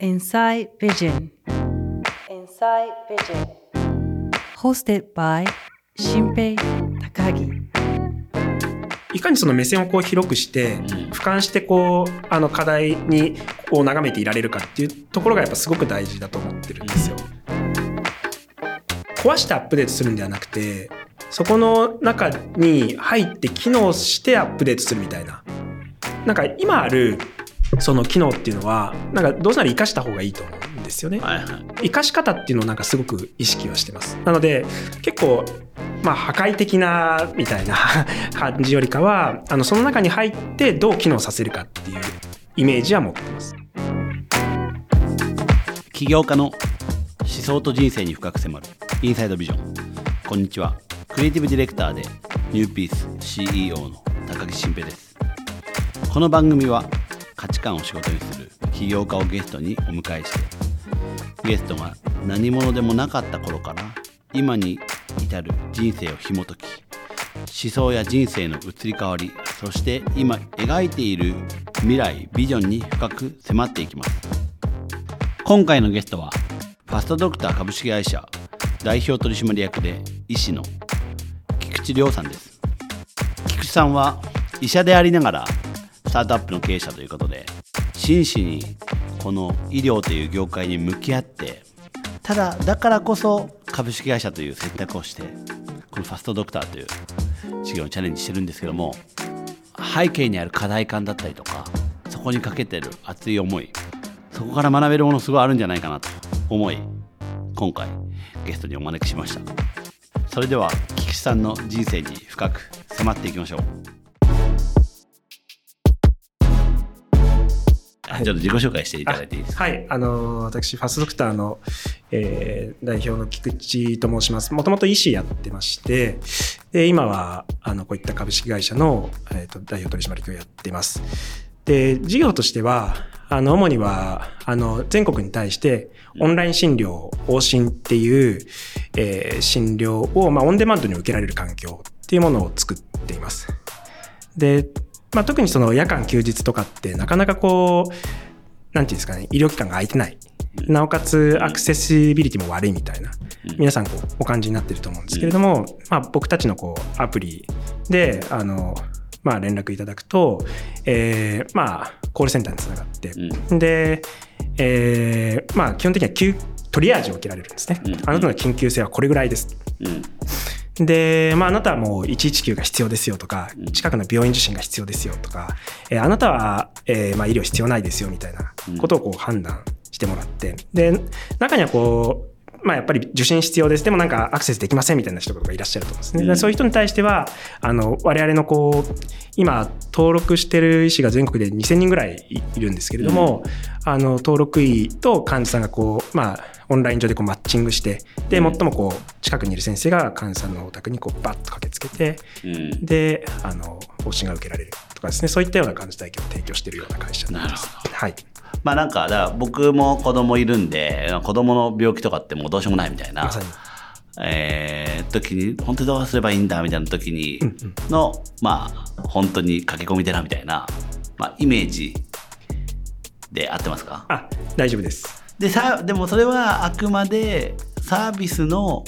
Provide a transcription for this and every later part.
Inside Vision. Inside Vision. Hosted by 新平高木。いかにその目線をこう広くして、うん俯瞰してこうあの課題にこう眺めていられるかっていうところがやっぱすごく大事だと思ってるんですよ。壊してアップデートするんではなくてそこの中に入って機能してアップデートするみたいな。なんか今あるその機能っていうのはなんかどうせなら活かした方がいいと思うんですよね。はいはい。生かし方っていうのをなんかすごく意識はしてます。なので結構まあ破壊的なみたいな 感じよりかはあのその中に入ってどう機能させるかっていうイメージは持ってます。起業家の思想と人生に深く迫るインサイドビジョンこんにちはクリエイティブディレクターでニューピース CEO の高木新平ですこの番組は価値観を仕事にする。起業家をゲストにお迎えして。ゲストが何者でもなかった頃から今に至る人生を紐解き思想や人生の移り変わりそして今描いている未来ビジョンに深く迫っていきます。今回のゲストはファストドクター株式会社代表取締役で医師の菊池亮さんです。菊池さんは医者でありながらスタートアップの経営者ということで真摯にこの医療という業界に向き合ってただだからこそ株式会社という選択をしてこのファストドクターという事業にチャレンジしてるんですけども背景にある課題感だったりとかそこにかけてる熱い思いそこから学べるものすごいあるんじゃないかなと思い今回ゲストにお招きしました。それでは菊池さんの人生に深く迫っていきましょう、はいちょっと自己紹介していただいていいですか？はい、あの私ファストドクターの、えー代表の菊池と申します。もともと医師やってまして、で今はあのこういった株式会社の、えー、と代表取締役をやっています。で事業としてはあの主にはあの全国に対してオンライン診療往診っていう、えー診療を、まあ、オンデマンドに受けられる環境っていうものを作っています。で、まあ、特にその夜間休日とかってなかなかこうなんていうんですかね医療機関が空いてない。なおかつアクセシビリティも悪いみたいなうん。皆さんこうお感じになってると思うんですけれども、まあ、僕たちのこうアプリであの、まあ、連絡いただくと、えーまあ、コールセンターにつながって、うん。で、えーまあ、基本的には急トリアージを受けられるんですね、うん。あなたの緊急性はこれぐらいです。うんで、まあ、あなたはもう119が必要ですよとかうん、近くの病院受診が必要ですよとか、えーあなたは、えーまあ、医療必要ないですよみたいなことをこう判断してもらって、で、中にはこう、まあ、やっぱり受診必要です。でもなんかアクセスできませんみたいな人とかいらっしゃると思うんですね。でうんそういう人に対しては、あの、我々のこう、今、登録してる医師が全国で2000人ぐらいいいるんですけれども、あの、登録医と患者さんがこう、まあ、オンライン上でこうマッチングして、で、最もこう、近くにいる先生が患者さんのお宅にこう、バッと駆けつけて、うんで、あの、方針が受けられるとかですね、そういったような感じ体験を提供しているような会社になります。はい。まあなんかだから僕も子供いるんで子供の病気とかってもうどうしようもないみたいなまさに。えー時に本当にどうすればいいんだみたいな時にうんうんの、まあ本当に駆け込み寺みたいな、まあ、イメージで合ってますか？あ、大丈夫です。でさでもそれはあくまでサービスの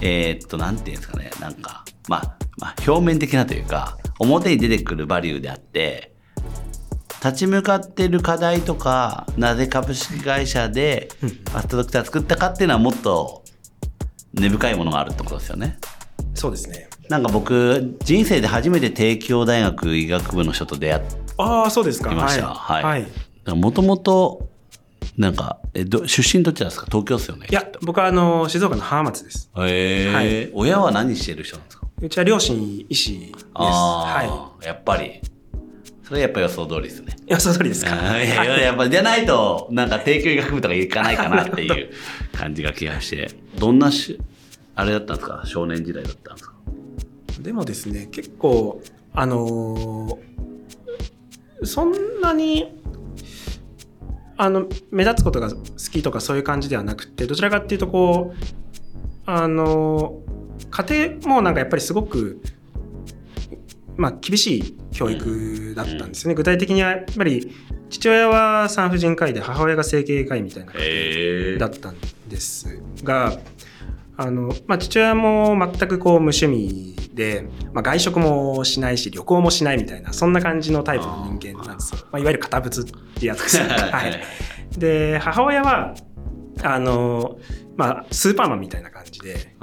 えーっとなんていうんですかねなんか、まあ、まあ表面的なというか表に出てくるバリューであって立ち向かってる課題とかなぜ株式会社でうんファストドクター作ったかっていうのはもっと根深いものがあるってことですよね。そうですね。なんか僕人生で初めて帝京大学医学部の人と出会ってああ、そうですか。いましたはい、もともとなんかえど出身どっちなんですか？東京ですよね。いや、僕はあの、静岡の浜松です。へえ、はい。親は何してる人なんですか？うちは両親医師です。あはあ、やっぱり。それやっぱ予想通りですね。い。いや、その通りですか？あーいやいややっぱじゃないとなんか帝京医学部とか行かないかなっていう感じが気がして。どんなしあれだったんですか？少年時代だったんですか？でもですね、結構、あのーそんなに、あの、目立つことが好きとかそういう感じではなくて、どちらかっていうと、こう、あのー家庭もなんかやっぱりすごく、まあ、厳しい教育だったんですよね。具体的にはやっぱり父親は産婦人科医で母親が整形外科医みたいな感じだったんですが、あのまあ、父親も全くこう無趣味で、まあ、外食もしないし旅行もしないみたいなそんな感じのタイプの人間なんですよ。まあ、いわゆる堅物ってやつです。ね。はい、で母親はあの、まあ、スーパーマンみたいな感じで、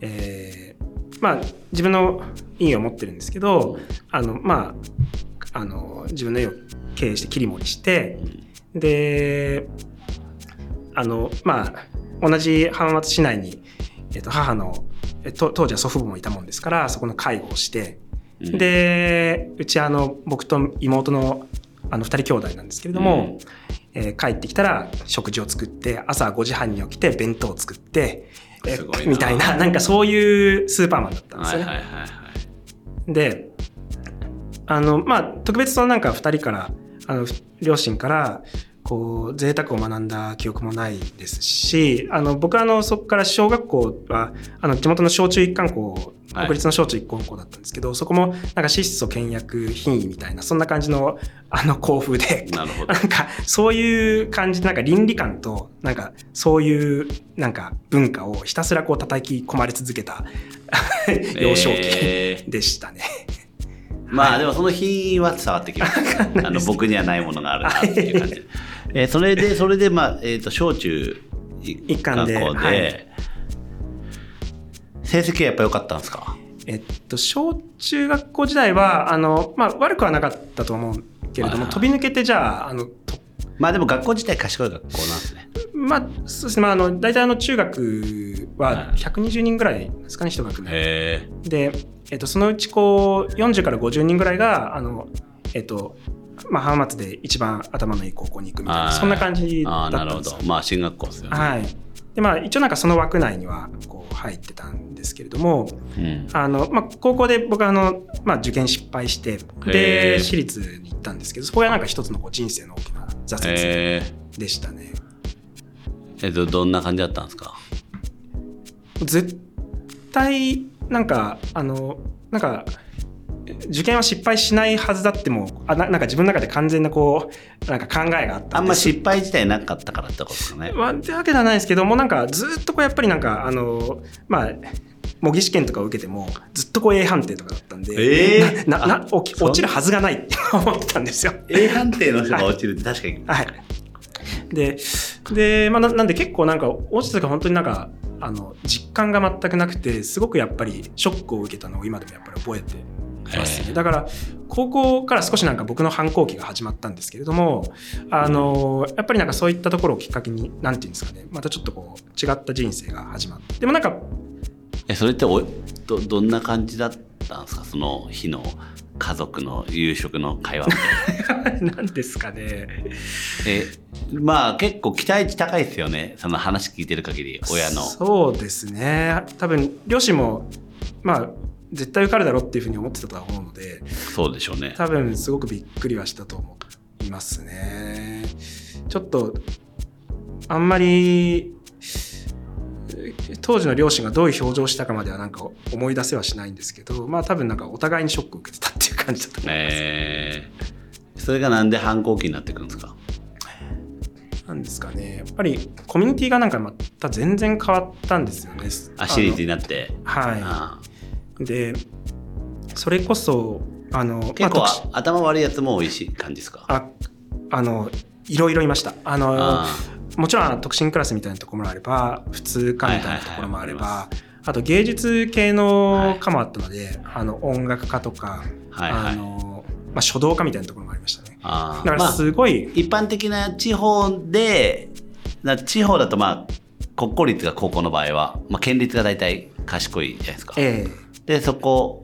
えー、まあ、自分の院を持ってるんですけどあの、まあ、あの自分の家を経営して切り盛りして、であのまあ同じ浜松市内に、えっと、母の当時は祖父母もいたもんですからそこの介護をして、うん、でうちあの僕と妹のあの2人兄弟なんですけれども、うん、えー、帰ってきたら食事を作って朝5時半に起きて弁当を作って、えー、みたいななんかそういうスーパーマンだったんですよね。はいはいはいはい、であのまあ特別そのなんか2人からあの両親からこう贅沢を学んだ記憶もないですしあの僕はあのそこから小学校はあの地元の小中一貫校国立の小中一貫校だったんですけど、はい、そこもなんか質素倹約品位みたいなそんな感じのあの校風でななんかそういう感じでなんか倫理観となんかそういうなんか文化をひたすらこう叩き込まれ続けた幼少期でしたね。えーまあでもその日は伝わってきます。あの僕にはないものがあるなっていう感じ。えー、それで、それで、まあ、えっ、ー、と、小中一貫で、はい、成績はやっぱ良かったんですか？えっと、小中学校時代は、あの、まあ、悪くはなかったと思うけれども、飛び抜けてじゃあ、あの、まあでも学校自体賢い学校なんですね。まあ、そうですね。まあ、あの、大体あの、中学は120人ぐらいですかね、一学年。で、えっと、そのうちこう、40から50人ぐらいが、あの、えっと、まあ、浜松で一番頭のいい高校に行くみたいなそんな感じだったんですなるほど。まあ進学校ですよね。はい。でまあ一応なんかその枠内にはこう入ってたんですけれども、うん、あのまあ、高校で僕はあの、まあ、受験失敗してで私立に行ったんですけどそこはなんか一つのこう人生の大きな挫折でしたねえっとどんな感じだったんですか？絶対なんかあのなんか受験は失敗しないはずだってもあななんか自分の中で完全なこうなんか考えがあったあんま失敗自体なかったからってことですかね。まあ、ってわけではないですけどもなんかずっとこうやっぱりなんかあのまあ模擬試験とかを受けてもずっとこう A 判定とかだったんで、えー、ななな？落ちるはずがないって思ってたんですよ。A 判定の人が落ちるって確かに。はい、でで、まあ、なんで結構なんか落ちた時本当になんかあの実感が全くなくてすごくやっぱりショックを受けたのを今でもやっぱり覚えてますね。だから高校から少しなんか僕の反抗期が始まったんですけれどもあのやっぱりなんかそういったところをきっかけに何て言うんですかねまたちょっとこう違った人生が始まってでもなんかえそれっておどどんな感じだったんですか？その日の家族の夕食の会話 何ですかね。えまあ結構期待値高いですよね。その話聞いてる限り親の。そうですね。多分両親もまあ絶対受かるだろうっていうふうに思ってたとは思うのでそうでしょうね。多分すごくびっくりはしたと思いますね。ちょっとあんまり当時の両親がどういう表情をしたかまではなんか思い出せはしないんですけどまあ多分なんかお互いにショックを受けてたっていう感じだと思います、えー、それがなんで反抗期になってくるんですか？なんですかね。やっぱりコミュニティがなんかまた全然変わったんですよね。あシリーズになって。はい。でそれこそあの結構、まあ、頭悪いやつも美味しい感じですか？ああのいろいろいました。あのもちろん特進クラスみたいなところもあれば普通科みたいなところもあれば、あと芸術系の科もあったので、はい、あの音楽科とか、あのまあ、書道家みたいなところもありましたね。だからすごい、まあ、一般的な地方で地方だとまあ国公立が高校の場合は、まあ、県立が大体賢いじゃないですか、ええ。でそこ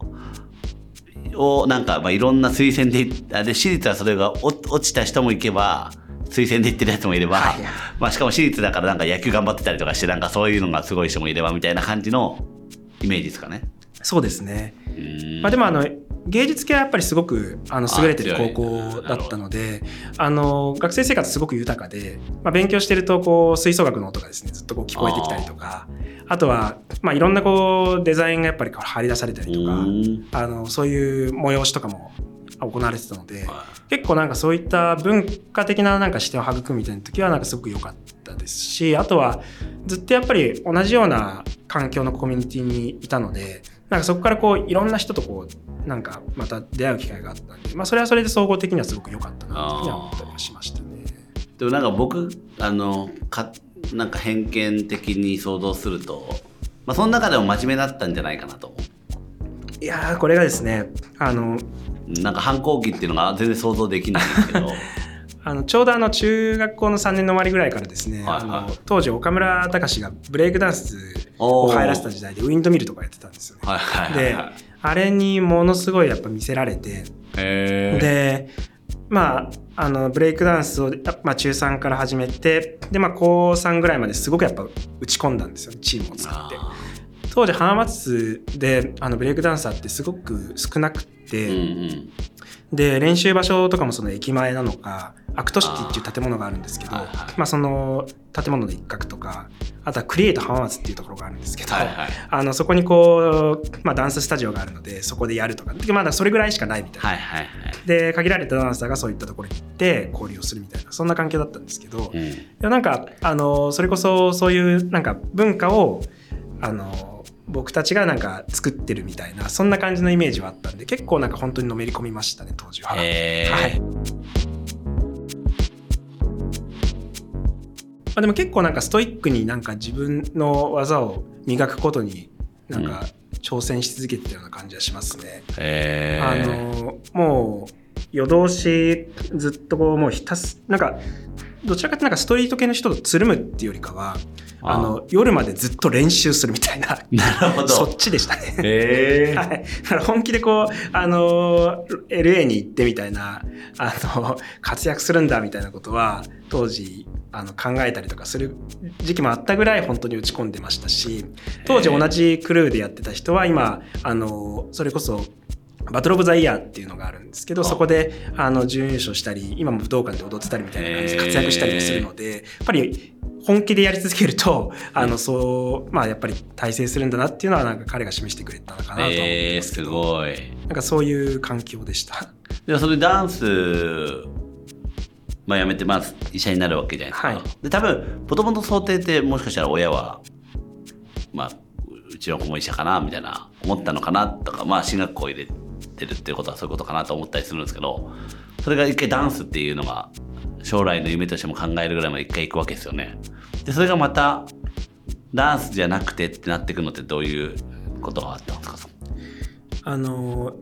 をなんか、まあ、いろんな推薦でで私立はそれが落ちた人もいけば推薦で行ってるやつもいれば、はい、まあ、しかも私立だからなんか野球頑張ってたりとかしてなんかそういうのがすごい人もいればみたいな感じのイメージですかね。そうですね。まあ、でもあの芸術系はやっぱりすごくあの優れてる高校だったのであの学生生活すごく豊かで、まあ、勉強してるとこう吹奏楽の音がですねずっとこう聞こえてきたりとかあとは、まあ、いろんなこうデザインがやっぱり張り出されたりとかあのそういう催しとかも行われてたので、は結構なんかそういった文化的ななんか視点を育むみたいな時はなんかすごく良かったですしあとはずっとやっぱり同じような環境のコミュニティにいたのでなんかそこからこういろんな人とこうなんかまた出会う機会があったんで、まあ、それはそれで総合的にはすごく良かったなというふうには思ったりはしましたね。でもなんか僕あのかなんか偏見的に想像すると、まあ、その中でも真面目だったんじゃないかなと思いやーこれがですねあのうなんか反抗期っていうのが全然想像できないんですけど。あのちょうどあの中学校の3年の終わりぐらいからですね、はいはい。あの当時岡村隆史がブレイクダンスを流行らせた時代でウィンドミルとかやってたんですよね。はいはいはいではい。あれにものすごいやっぱ見せられてでまああのブレイクダンスを、まあ、中3から始めてで、まあ、高3ぐらいまですごくやっぱ打ち込んだんですよねチームを作って。あ当時浜松であのブレイクダンサーってすごく少なくて、ーうんうん。で練習場所とかもその駅前なのかアクトシティっていう建物があるんですけどまあ、その建物の一角とかあとはクリエイト浜松っていうところがあるんですけど、はいはい。あのそこにこう、まあ、ダンススタジオがあるのでそこでやるとかでまだそれぐらいしかないみたいな。はいはいはい。で限られたダンサーがそういったところに行って交流をするみたいなそんな関係だったんですけど、いうん。やなんかあのそれこそそういうなんか文化をあの僕たちがなんか作ってるみたいなそんな感じのイメージはあったんで結構なんか本当にのめり込みましたね当時は。へーはいまあ、でも結構なんかストイックになんか自分の技を磨くことになんか挑戦し続けてたような感じはしますね。へあーのもう夜通しずっとこうもうひたすなんかどちらかというとなんかストリート系の人とつるむっていうよりかはあの夜までずっと練習するみたいな。なるほど。そっちでしたね。へー。はい、だから本気でこう、あの LA に行ってみたいなあの活躍するんだみたいなことは当時あの考えたりとかする時期もあったぐらい本当に打ち込んでましたし当時同じクルーでやってた人は今あのそれこそバトル・オブ・ザ・イヤーっていうのがあるんですけどあ。そこであの準優勝したり今も武道館で踊ってたりみたいな感じで活躍したりもするのでやっぱり本気でやり続けるとあのそうまあやっぱり大成するんだなっていうのはなんか彼が示してくれたのかなとは思ってえー、ますすごい。なんかそういう環境でした。でそれでダンスまあやめてまあ医者になるわけじゃないですか、はい。で多分もともと想定ってもしかしたら親はまあうちの子も医者かなみたいな思ったのかなとかまあ進学校入れてるっていうことはそういうことかなと思ったりするんですけどそれが一回ダンスっていうのが将来の夢としても考えるぐらいまで一回行くわけですよね。でそれがまたダンスじゃなくてってなっていくのってどういうことがあったんですか？あの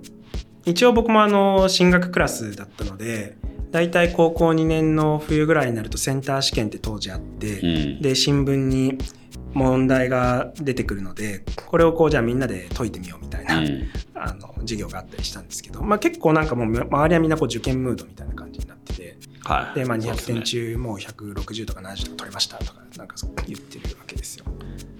一応僕もあの進学クラスだったので大体高校2年の冬ぐらいになるとセンター試験って当時あって、うん。で新聞に問題が出てくるのでこれをこうじゃあみんなで解いてみようみたいな、うん。あの授業があったりしたんですけど、まあ、結構なんかもう周りはみんなこう受験ムードみたいな感じになっててはい。で、まあ、200そうですね。点中もう160とか70とか取れましたとかなんか言ってるわけですよ。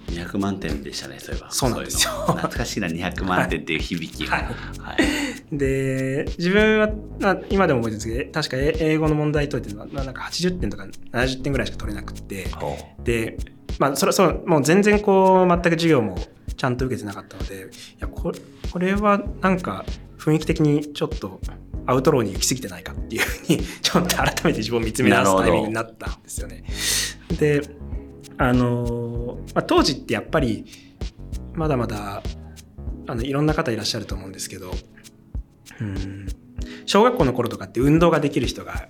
200万点でしたねそういえば。そうなんですよ。懐かしいな200万点っていう響きがはい。はい。で自分はな今でも覚えてるんですけど確かえ英語の問題解いてるのはななんか80点とか70点ぐらいしか取れなくてほでまあそれそうもう全然こう全く授業もちゃんと受けてなかったのでいやこれこれはなんか雰囲気的にちょっとアウトローに行き過ぎてないかっていうふうに ちょっと改めて自分を見つめ直すタイミングになったんですよね。であの、まあ、当時ってやっぱりまだまだあのいろんな方いらっしゃると思うんですけどうん小学校の頃とかって運動ができる人が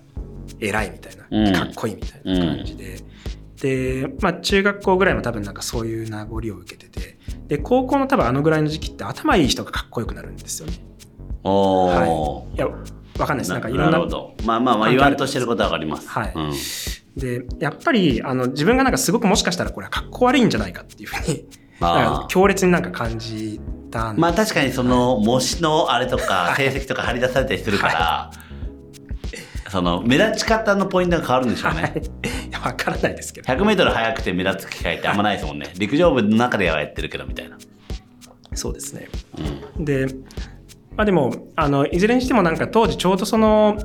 偉いみたいな、うんかっこいいみたいな感じで、で、まあ、中学校ぐらいも多分なんかそういう名残を受けててで高校の多分あのぐらいの時期って頭いい人がかっこよくなるんですよね。うおはおい、いやわかんないです。なんかいろんなまあまあまあ言わんとしてることはわかります。はい。うん。でやっぱりあの自分がなんかすごくもしかしたらこれはかっこ悪いんじゃないかっていうふうにま あ強烈になんか感じたんでまあ確かにその模試のあれとか成績とか張り出されたりするから、その目立ち方のポイントが変わるんでしょうね。はいわからないですけど 100m 速くて目立つ機会ってあんまないですもんね。陸上部の中ではやってるけどみたいな。そうですねうん。で、まあ、でもあのいずれにしてもなんか当時ちょうどその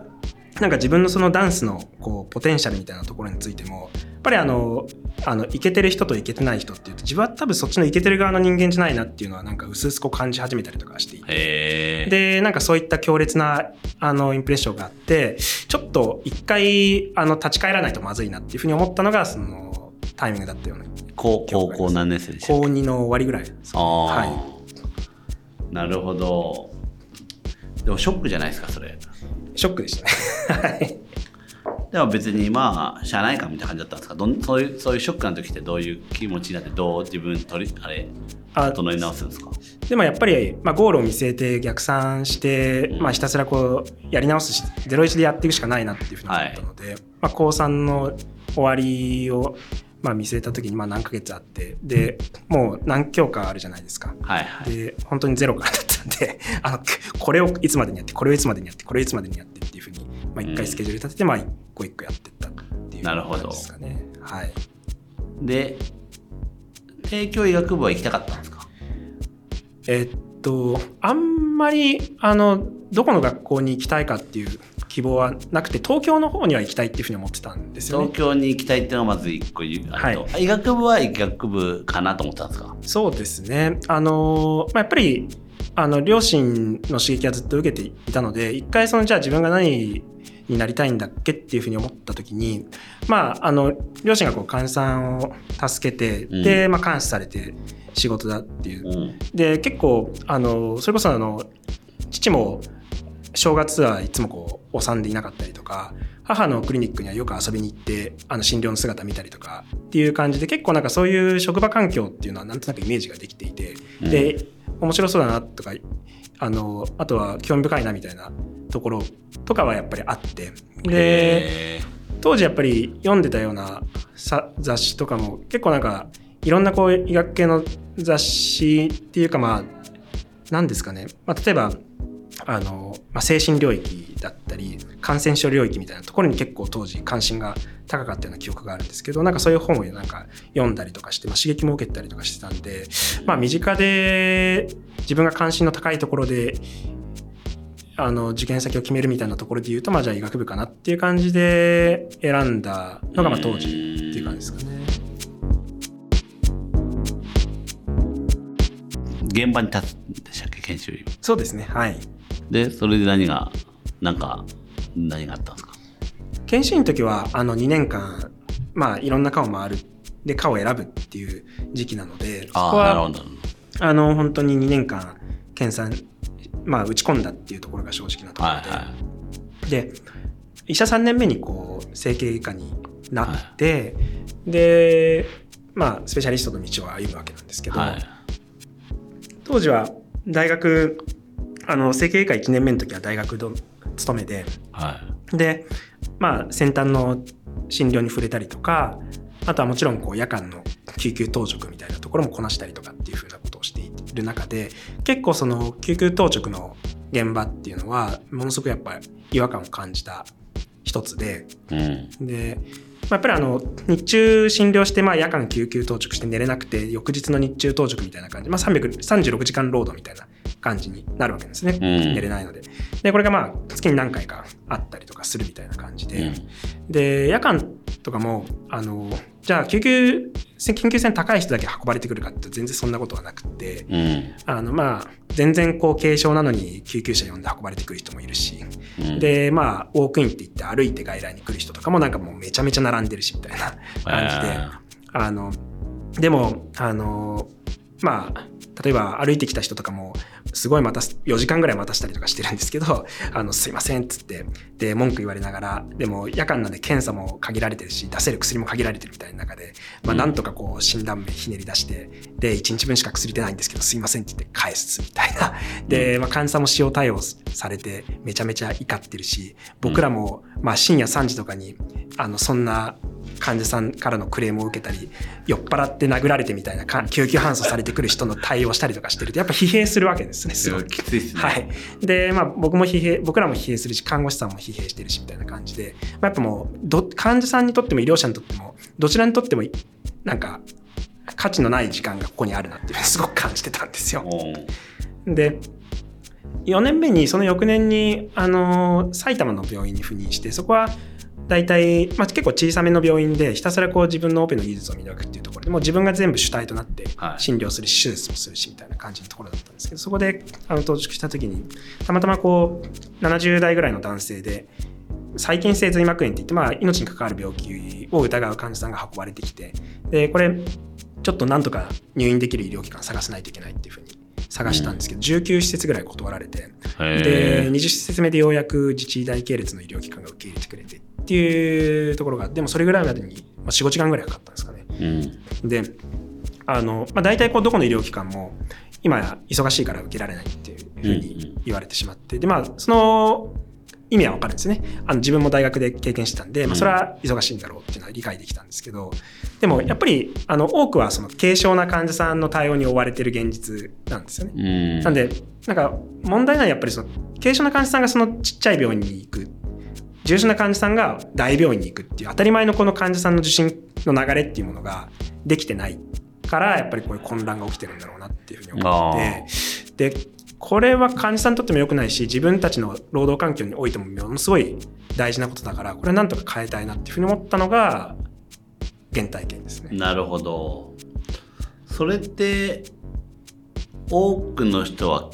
なんか自分のそのダンスのこうポテンシャルみたいなところについてもやっぱりあのあのイケてる人とイケてない人っていうと自分は多分そっちのイケてる側の人間じゃないなっていうのはなんか薄々こう感じ始めたりとかしていて。でなんかそういった強烈なあのインプレッションがあってちょっと一回あの立ち返らないとまずいなっていうふうに思ったのがそのタイミングだったような高高校何年生でしたっ高2の終わりぐらいああ、はなるほど。でもショックじゃないですか、それ。ショックでした。ね はいでも別にまあ、しゃあないかみたいな感じだったんですか？どんそういう、そういうショックな時ってどういう気持ちになって、どう自分取り、あれ、あ整い直すんですか？でもやっぱり、まあ、ゴールを見据えて逆算して、うん。まあ、ひたすらこうやり直すしゼロ一でやっていくしかないなっていうふうに思ったので、まあ、高3の終わりを、まあ、見据えた時にまあ何ヶ月あってでもう何教科あるじゃないですか。はいはい。で本当にゼロからだったんで あのこれをいつまでにやってこれをいつまでにやってこれをいつまでにやってっていうふうに、まあ、一回スケジュール立てて、まあ、一個一個やってったっていうなるほど感じですかね。はいで、帝京医学部は行きたかったんですか？えっと、あんまり、あの、どこの学校に行きたいかっていう希望はなくて、東京の方には行きたいっていうふうに思ってたんですよね東。京に行きたいっていうのがまず一個言うあると、は医学部は医学部かなと思ったんですか？そうですね。あの、まあ、やっぱり、あの、両親の刺激はずっと受けていたので、一回その、じゃあ自分が何になりたいんだっけっていうふうに思った時に、まあ、あの、両親がこう、患者さんを助けて、うん。で、まあ、監視されて仕事だっていう。うん。で結構あのそれこそあの父も正月はいつもこうお産でいなかったりとか母のクリニックにはよく遊びに行ってあの診療の姿見たりとかっていう感じで結構なんかそういう職場環境っていうのはなんとなくイメージができていて、うん。で面白そうだなとかあのあとは興味深いなみたいなところとかはやっぱりあって。でへ当時やっぱり読んでたようなさ雑誌とかも結構なんかいろんなこう医学系の雑誌っていうかまあ何ですかね、まあ、例えばあの、まあ、精神領域だったり感染症領域みたいなところに結構当時関心が高かったような記憶があるんですけどなんかそういう本をなんか読んだりとかして、まあ、刺激も受けたりとかしてたんで、まあ、身近で自分が関心の高いところであの受験先を決めるみたいなところで言うと、まあ、じゃあ医学部かなっていう感じで選んだのがまあ当時っていう感じですかね。現場に立つんでしたっけ研修医そうですねはいでそれで何がなんか何があったんですか？研修医の時はあの2年間まあいろんな科を回る。で科を選ぶっていう時期なのでそこああなるほはあの本当に2年間検査まあ打ち込んだっていうところが正直なとどころで、はいはで医者3年目にこう整形外科になって、でまあスペシャリストの道を歩むわけなんですけど、いはい。当時は大学あの整形外科1年目の時は大学の勤めで。はい。でまあ先端の診療に触れたりとかあとはもちろんこう夜間の救急当直みたいなところもこなしたりとかっていうふうなことをしている中で結構その救急当直の現場っていうのはものすごくやっぱり違和感を感じた一つで。うん。で、まあやっぱりあの日中診療してまあ夜間救急当直して寝れなくて翌日の日中当直みたいな感じ、まあ、300 36時間労働みたいな感じになるわけですね、ん。寝れないので。でこれがまあ月に何回かあったりとかするみたいな感じで、うん。で夜間とかもあのじゃあ救急緊急性の高い人だけ運ばれてくるかって全然そんなことはなくってうん。あのまあ全然こう軽症なのに救急車呼んで運ばれてくる人もいるし、うん。でまあウォークインって言って歩いて外来に来る人とかもなんかもうめちゃめちゃ並んでるしみたいな感じで、あのでもあのまあ例えば歩いてきた人とかもすごい待たす4時間ぐらい待たしたりとかしてるんですけど「あのすいません」っつってで文句言われながらでも夜間なんで検査も限られてるし出せる薬も限られてるみたいな中で、まあ、うん。なんとかこう診断名ひねり出してで1日分しか薬出ないんですけどすいませんって言って返すみたいな。で、まあ、患者さんも使用対応されてめちゃめちゃ怒ってるし僕らもまあ深夜3時とかにあのそんな患者さんからのクレームを受けたり酔っ払って殴られてみたいなか救急搬送されてくる人の対応したりとかしてるとやっぱ疲弊するわけですねすごい。きついですねはい、で、まあ、僕も疲弊僕らも疲弊するし看護師さんも疲弊してるしみたいな感じで、まあ、やっぱもうど患者さんにとっても医療者にとってもどちらにとってもなんか価値のない時間がここにあるなっていうふうにすごく感じてたんですよ。うんで4年目にその翌年にあの埼玉の病院に赴任してそこは大体、まあ、結構小さめの病院でひたすらこう自分のオペの技術を磨くっていうところでもう自分が全部主体となってはい。診療するし手術もするしみたいな感じのところだったんですけどそこであの到着した時にたまたまこう70代ぐらいの男性で細菌性髄膜炎っていって、まあ、命に関わる病気を疑う患者さんが運ばれてきてでこれちょっとなんとか入院できる医療機関探さないといけないっていうふうに探したんですけど、19施設ぐらい断られてでへ20施設目でようやく自治医大系列の医療機関が受け入れてくれてっていうところがでもそれぐらいまでにまあ45時間ぐらいかかったんですかね。え。うん。であの、まあ、大体こうどこの医療機関も今や忙しいから受けられないっていうふうに言われてしまってでまあその意味はわかるんですねあの自分も大学で経験してたんで、まあ、それは忙しいんだろうっていうのは理解できたんですけどでもやっぱりあの多くはその軽症な患者さんの対応に追われてる現実なんですよね。うん。なんで、なんか問題なのはやっぱりその軽症な患者さんがそのちっちゃい病院に行く、重症な患者さんが大病院に行くっていう当たり前のこの患者さんの受診の流れっていうものができてないから、やっぱりこういう混乱が起きてるんだろうなっていうふうに思って、で、これは患者さんにとっても良くないし、自分たちの労働環境においてもものすごい大事なことだから、これはなんとか変えたいなっていうふうに思ったのが、原体験ですね。なるほど。それって、多くの人は、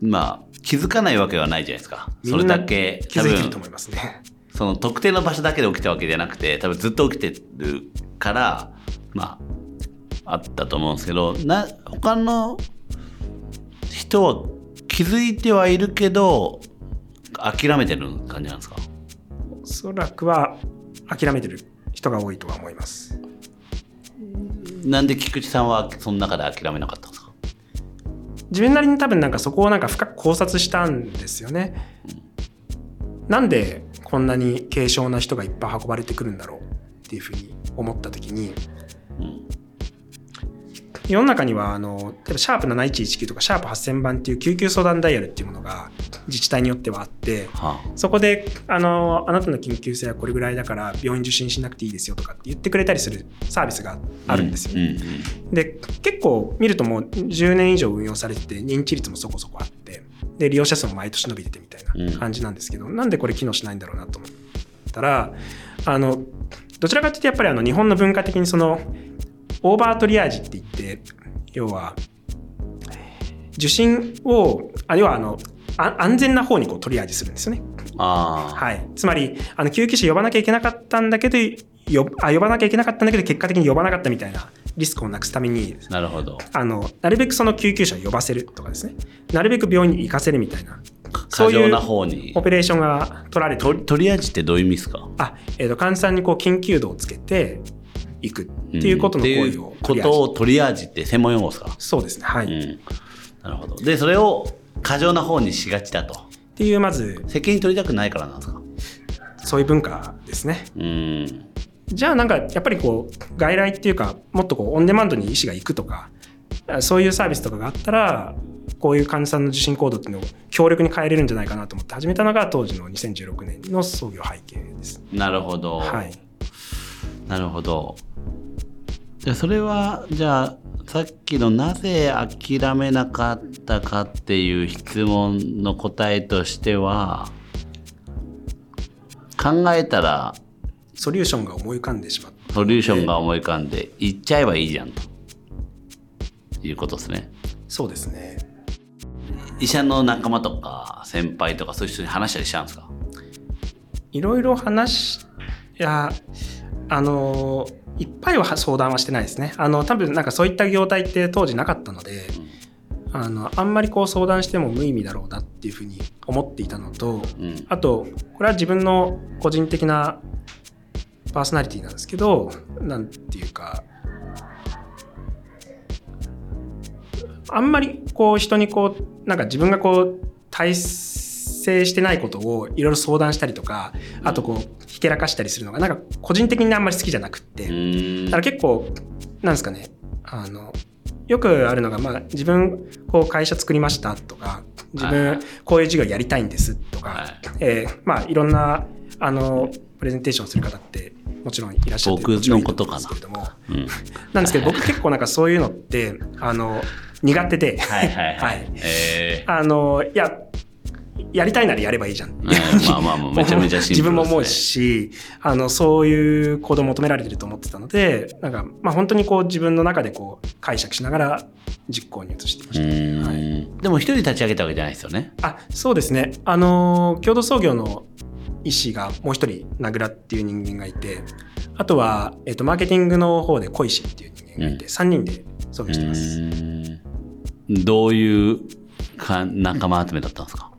まあ、気づかないわけはないじゃないですか。それだけ、気づいてると思いますね。その特定の場所だけで起きたわけじゃなくて、多分ずっと起きてるから、まあ、あったと思うんですけど、な、他の人は気づいてはいるけど、諦めてる感じなんですか？おそらくは諦めてる人が多いとは思います。なんで菊池さんはその中で諦めなかったんですか？自分なりに多分なんかそこをなんか深く考察したんですよね。なんでこんなに軽症な人がいっぱい運ばれてくるんだろうっていうふうに思った時に、世の中にはあの例えばシャープ7119とかシャープ8000番っていう救急相談ダイヤルっていうものが自治体によってはあってはそこであのあなたの緊急性はこれぐらいだから病院受診しなくていいですよとかって言ってくれたりするサービスがあ、あるんですよ。ね。うんうん。で結構見るともう10年以上運用されてて認知率もそこそこあってで利用者数も毎年伸びててみたいな感じなんですけど、なんでこれ機能しないんだろうなと思ったらあのどちらかというとやっぱりあの日本の文化的にそのオーバートリアージって言って要は受診をあ要はあのあ安全な方にこうトリアージするんですよね。はい、つまりあの救急車呼ばなきゃいけなかったんだけどよあ呼ばなきゃいけなかったんだけど結果的に呼ばなかったみたいなリスクをなくすためになるほど。あのなるべくその救急車を呼ばせるとかですねなるべく病院に行かせるみたいなそういう過剰な方にオ。ペレーションが取られてとトリアージってどういう意味ですか？あ、えー、と患者さんにこう緊急度をつけていくっていうことの行為をうんことをトリアージって専門用語ですか？そうですねはい、っうん。なるほど。で、それを過剰な方にしがちだと。ていうまず責任取りたくないからなんですか？そういう文化ですねうん。じゃあなんかやっぱりこう外来っていうかもっとこうオンデマンドに医師が行くとかあそういうサービスとかがあったらこういう患者さんの受診行動っていうのを強力に変えれるんじゃないかなと思って始めたのが当時の2016年の創業背景です。なるほど。はい、なるほど。じゃあそれは、じゃあ、さっきのなぜ諦めなかったかっていう質問の答えとしては、考えたらソリューションが思い浮かんでしまったソリューションが思い浮かんで、行っちゃえばいいじゃんと。いうことですね。そうですね医者の仲間とか先輩とかそういう人に話したりしたんですか？いろいろ話しいやあのいっぱいは相談はしてないですねあの多分なんかそういった業態って当時なかったので、あのあんまりこう相談しても無意味だろうなっていうふうに思っていたのと、うん。あとこれは自分の個人的なパーソナリティなんですけどなんていうかあんまりこう人にこうなんか自分がこう体制してないことをいろいろ相談したりとかあとこうひけらかしたりするのがなんか個人的にあんまり好きじゃなくって、だから結構なんですかね。あのよくあるのが、まあ、自分こう会社作りましたとか自はい。分こういう授業やりたいんですとか、はい。えーまあ、いろんなあのプレゼンテーションする方ってもちろんいらっしゃることかな。んですけれども。うん。なんですけど僕結構なんかそういうのってあの苦手で、はいはいは はい。い。えあの、いや、やりたいならやればいいじゃん。まあまあまあ、めちゃめちゃシンプルです、ね。自分も思うし、あの、そういう行動を求められてると思ってたので、なんか、まあ本当にこう自分の中でこう解釈しながら実行に移していまうした。ーん。でも一人立ち上げたわけじゃないですよね。あ、そうですね。あの、共同創業の医師がもう一人、名倉っていう人間がいて、あとは、えっ、と、マーケティングの方で小石っていう人間がいて、うん3人で創業してます。どういうか仲間集めだったんですか？